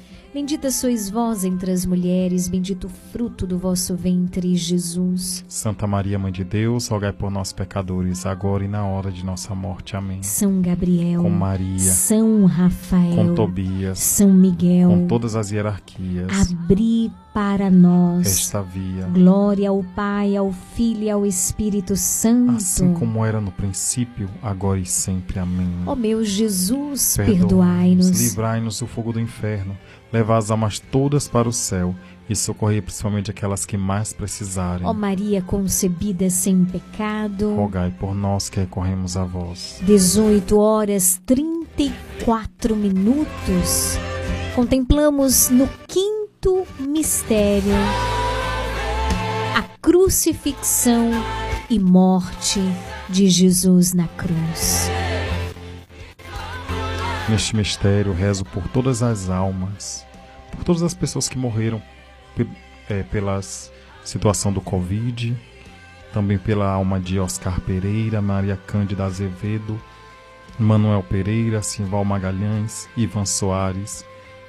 Bendita sois vós entre as mulheres, bendito o fruto do vosso ventre, Jesus. Santa Maria, Mãe de Deus, rogai por nós, pecadores, agora e na hora de nossa morte. Amém. São Gabriel, Com Maria, São Rafael, com Tobias, São Miguel, com todas as hierarquias, abri para nós esta via, glória ao Pai, ao Filho e ao Espírito Santo. assim como era no princípio, agora e sempre. Amém. Ó meu Jesus, Perdoai-nos, perdoai-nos. livrai-nos do fogo do inferno, levai as almas todas para o céu e socorrei principalmente aquelas que mais precisarem. Ó Maria concebida sem pecado. Rogai por nós que recorremos a vós. 18 horas 34 minutos. Contemplamos no quinto mistério a crucifixão e morte de Jesus na cruz. Neste mistério, rezo por todas as almas, por todas as pessoas que morreram é, pela situação do Covid, também pela alma de Oscar Pereira, Maria Cândida Azevedo, Manuel Pereira, Simval Magalhães, Ivan Soares,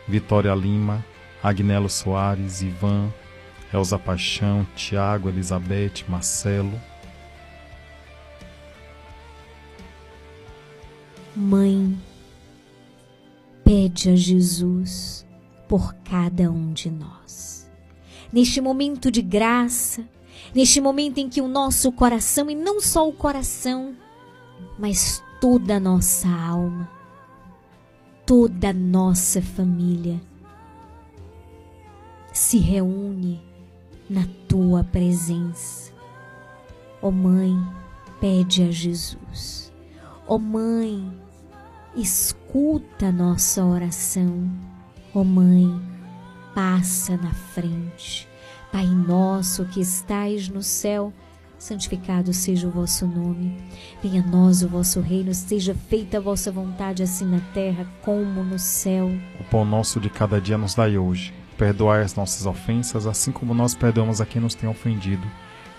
Vitória Lima, Agnelo Soares, Ivan, Elza Paixão, Tiago, Elizabeth, Marcelo. Mãe, pede a Jesus por cada um de nós. Neste momento de graça, neste momento em que o nosso coração, e não só o coração, mas toda a nossa alma, toda a nossa família, se reúne na tua presença. Ó Mãe, pede a Jesus. Ó Mãe, escuta nossa oração. Ó Mãe, passa na frente. Pai nosso que estais no céu, santificado seja o vosso nome. Venha a nós o vosso reino, seja feita a vossa vontade, assim na terra como no céu. O pão nosso de cada dia nos dai hoje. Perdoai as nossas ofensas, assim como nós perdoamos a quem nos tem ofendido.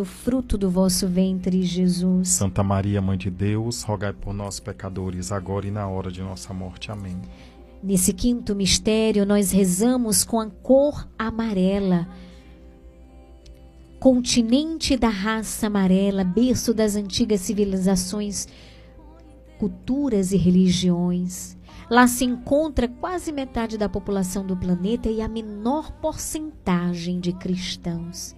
o fruto do vosso ventre, Jesus. Santa Maria, Mãe de Deus, rogai por nós, pecadores, agora e na hora de nossa morte. Amém. Nesse quinto mistério, nós rezamos com a cor amarela. Continente da raça amarela, berço das antigas civilizações, culturas e religiões. Lá se encontra quase metade da população do planeta e a menor porcentagem de cristãos.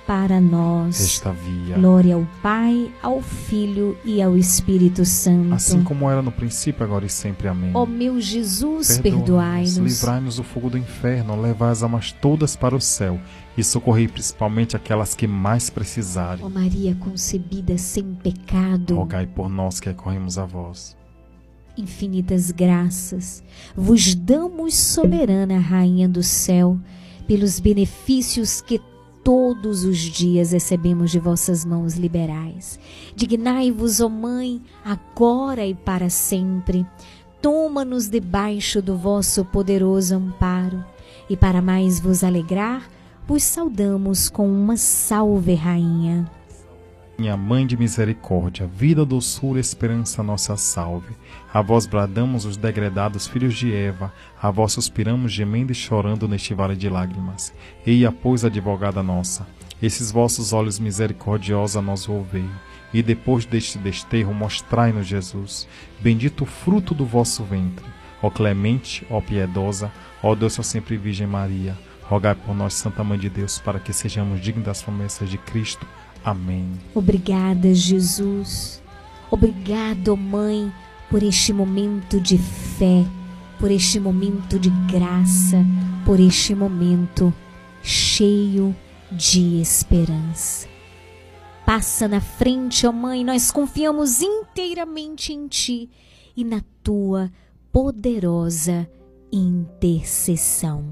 para nós esta via. Glória ao Pai, ao Filho e ao Espírito Santo. Assim como era no princípio, agora e sempre. Amém. Ó meu Jesus, Perdoai-nos, perdoai-nos. livrai-nos do fogo do inferno, levai as almas todas para o céu e socorrei principalmente aquelas que mais precisarem. Ó Maria concebida sem pecado, Rogai por nós que recorremos a vós. infinitas graças vos damos, soberana Rainha do céu, pelos benefícios que todos os dias recebemos de vossas mãos liberais. Dignai-vos, ó Mãe, agora e para sempre. Toma-nos debaixo do vosso poderoso amparo, e para mais vos alegrar, vos saudamos com uma salve, Rainha. Minha Mãe de misericórdia, vida, doçura, esperança, nossa salve. A vós bradamos os degredados filhos de Eva, a vós suspiramos gemendo e chorando neste vale de lágrimas. Eia, pois, advogada nossa, esses vossos olhos misericordiosos a nós volvei, e depois deste desterro mostrai-nos Jesus, bendito o fruto do vosso ventre. Ó clemente, ó piedosa, ó doce sempre Virgem Maria, rogai por nós, Santa Mãe de Deus, para que sejamos dignos das promessas de Cristo. Amém. Obrigada, Jesus. Obrigado, Mãe, por este momento de fé, por este momento de graça, por este momento cheio de esperança. Passa na frente, ó Mãe, nós confiamos inteiramente em Ti e na Tua poderosa intercessão.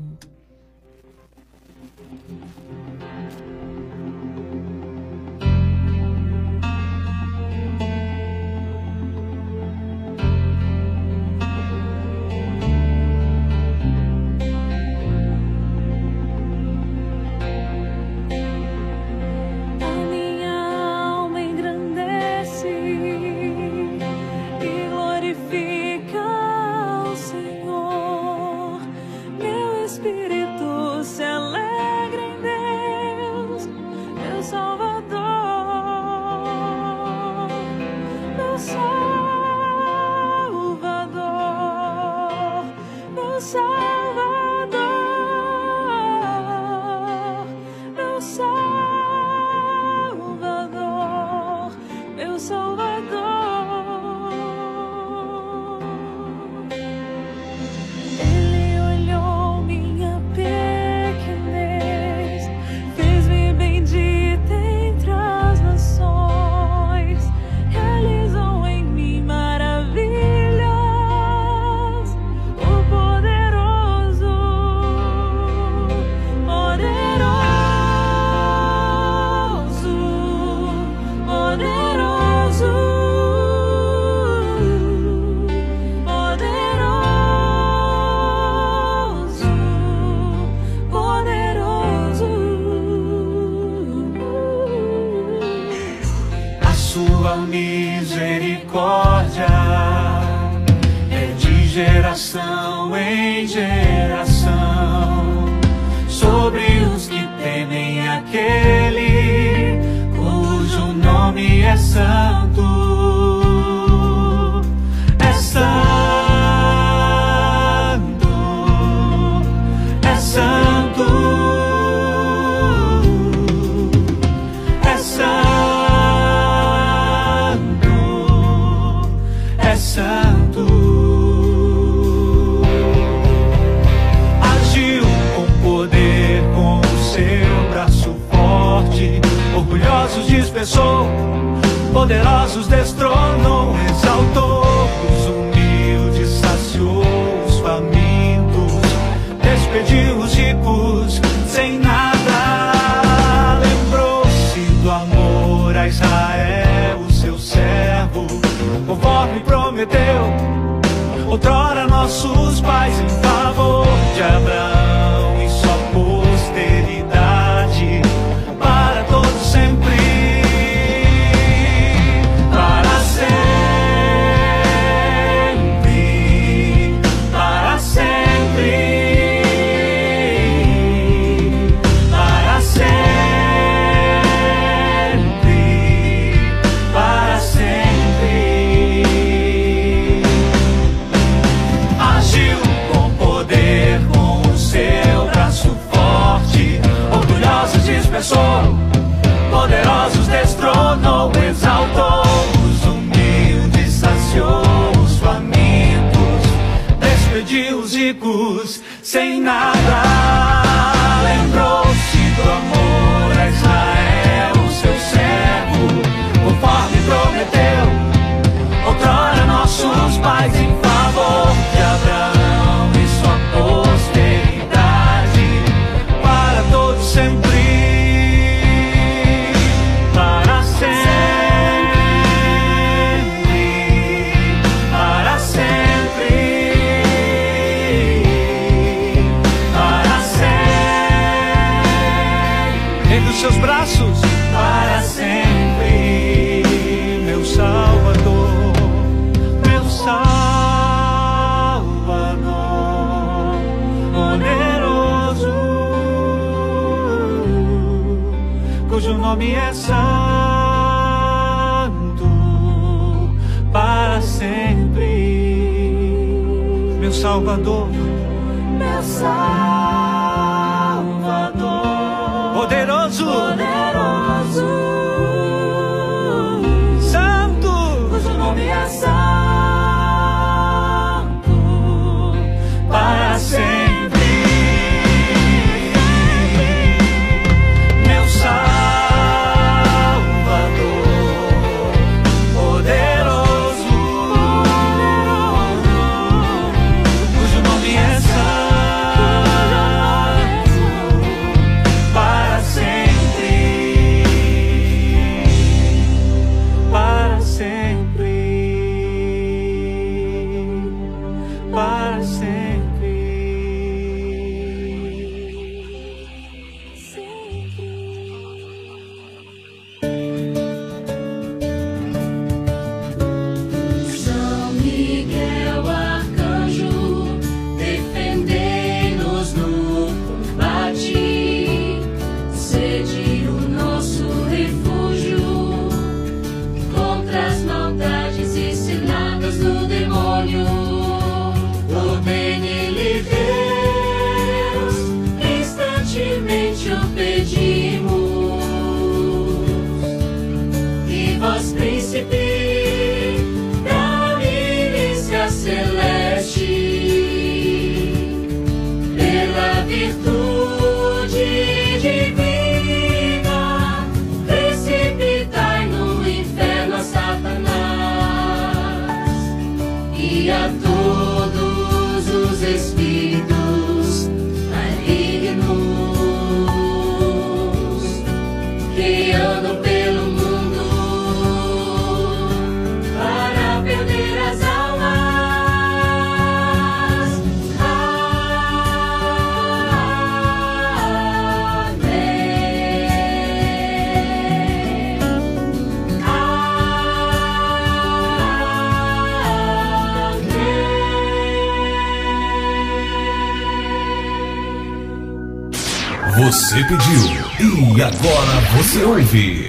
Você ouve.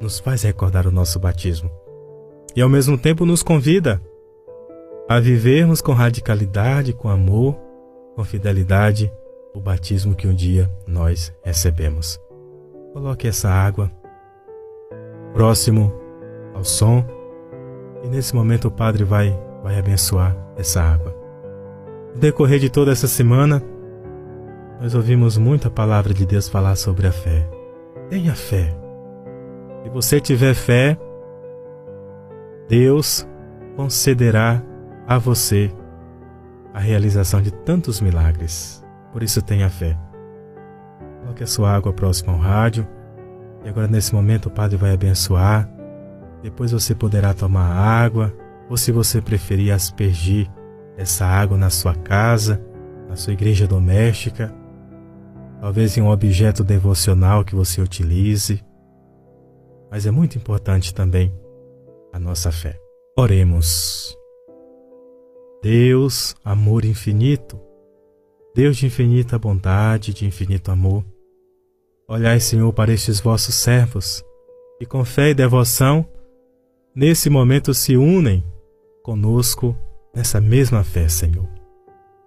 Nos faz recordar o nosso batismo. E ao mesmo tempo nos convida a vivermos com radicalidade, com amor, com fidelidade o batismo que um dia nós recebemos. Coloque essa água próximo ao som e nesse momento o Padre vai, vai abençoar essa água. No decorrer de toda essa semana, nós ouvimos muita palavra de Deus falar sobre a fé. Tenha fé. Se você tiver fé, Deus concederá a você a realização de tantos milagres. Por isso tenha fé. Coloque a sua água próxima ao rádio. E agora nesse momento o Padre vai abençoar. Depois você poderá tomar água, ou se você preferir aspergir essa água na sua casa, na sua igreja doméstica, talvez em um objeto devocional que você utilize. Mas é muito importante também a nossa fé. Oremos. Deus, amor infinito, Deus de infinita bondade, de infinito amor, olhai, Senhor, para estes vossos servos, que com fé e devoção, nesse momento se unem conosco nessa mesma fé, Senhor.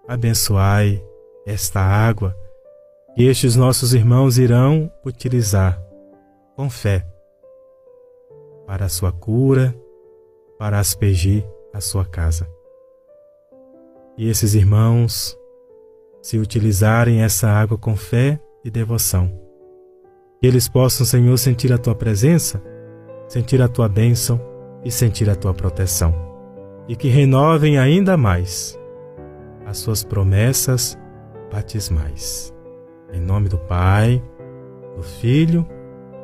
Abençoai esta água que estes nossos irmãos irão utilizar com fé para a sua cura, para aspergir a sua casa e esses irmãos se utilizarem essa água com fé e devoção. Que eles possam, Senhor, sentir a tua presença, sentir a tua bênção e sentir a tua proteção. E que renovem ainda mais as suas promessas batismais. Em nome do Pai, do Filho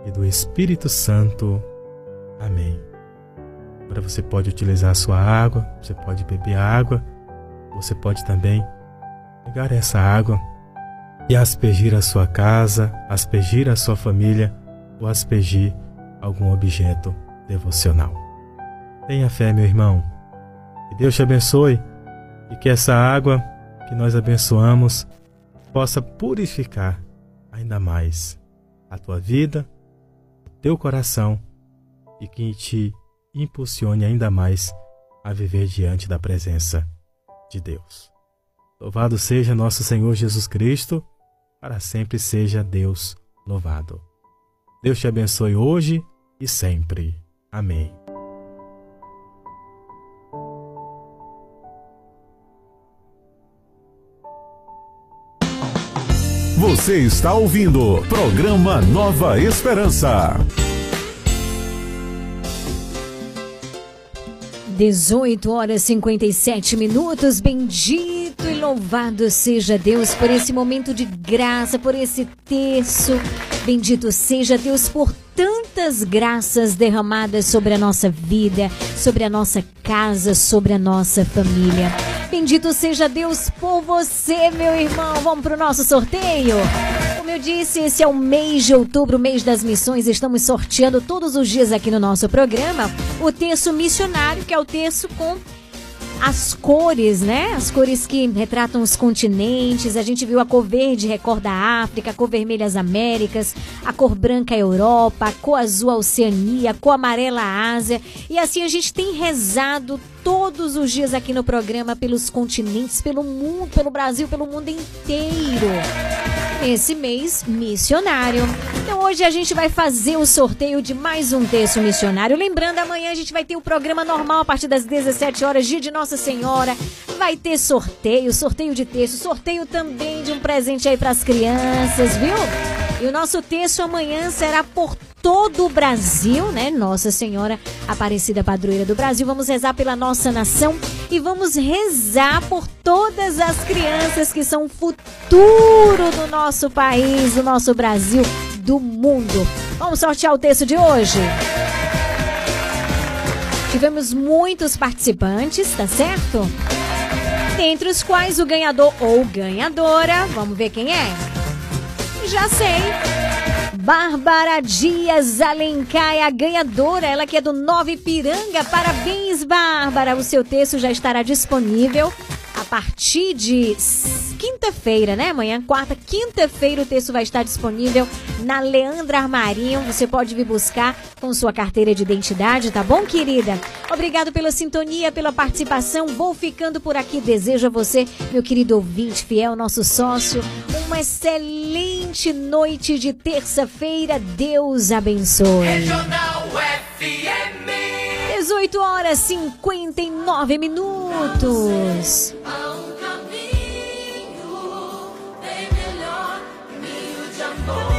e do Espírito Santo. Amém. Agora você pode utilizar a sua água, você pode beber água você pode também pegar essa água e aspergir a sua casa, aspergir a sua família ou aspergir algum objeto devocional. Tenha fé, meu irmão. Que Deus te abençoe e que essa água que nós abençoamos possa purificar ainda mais a tua vida, o teu coração e que te impulsione ainda mais a viver diante da presença de Deus. Louvado seja nosso Senhor Jesus Cristo, para sempre seja Deus louvado. Deus te abençoe hoje e sempre. Amém. Você está ouvindo programa Nova Esperança. 18 horas 57 minutos. Bendito e louvado seja Deus por esse momento de graça, por esse terço. Bendito seja Deus por tantas graças derramadas sobre a nossa vida, sobre a nossa casa, sobre a nossa família. Bendito seja Deus por você, meu irmão. Vamos para o nosso sorteio? Como eu disse, esse é o mês de outubro, mês das missões. Estamos sorteando todos os dias aqui no nosso programa o terço missionário, que é o terço com as cores, né? As cores que retratam os continentes. A gente viu a cor verde recorda a África, a cor vermelha as Américas, a cor branca a Europa, a cor azul a Oceania, a cor amarela a Ásia. E assim a gente tem rezado todos os dias aqui no programa pelos continentes, pelo mundo, pelo Brasil, pelo mundo inteiro. Esse mês missionário. Então hoje a gente vai fazer o sorteio de mais um texto missionário. Lembrando, amanhã a gente vai ter o programa normal a partir das 17 horas, dia de Nossa Senhora. Vai ter sorteio, sorteio de texto, sorteio também de um presente aí para as crianças, viu? E o nosso texto amanhã será por todo o Brasil, né? Nossa Senhora Aparecida Padroeira do Brasil. Vamos rezar pela nossa nação e vamos rezar por todas as crianças que são o futuro do nosso país, do nosso Brasil, do mundo. Vamos sortear o texto de hoje? Tivemos muitos participantes, tá certo? Dentre os quais o ganhador ou ganhadora, vamos ver quem é? Já sei Bárbara Dias Alencar a ganhadora, ela que é do Nova Ipiranga. Parabéns, Bárbara. O seu texto já estará disponível a partir de quinta-feira, né? Amanhã, quarta, quinta-feira, o texto vai estar disponível na Leandra Armarinho. Você pode vir buscar com sua carteira de identidade, tá bom, querida? Obrigado pela sintonia, pela participação. Vou ficando por aqui. Desejo a você, meu querido ouvinte fiel, nosso sócio, uma excelente noite de terça-feira. Deus abençoe. Regional FM. 18 horas 59 minutos. 너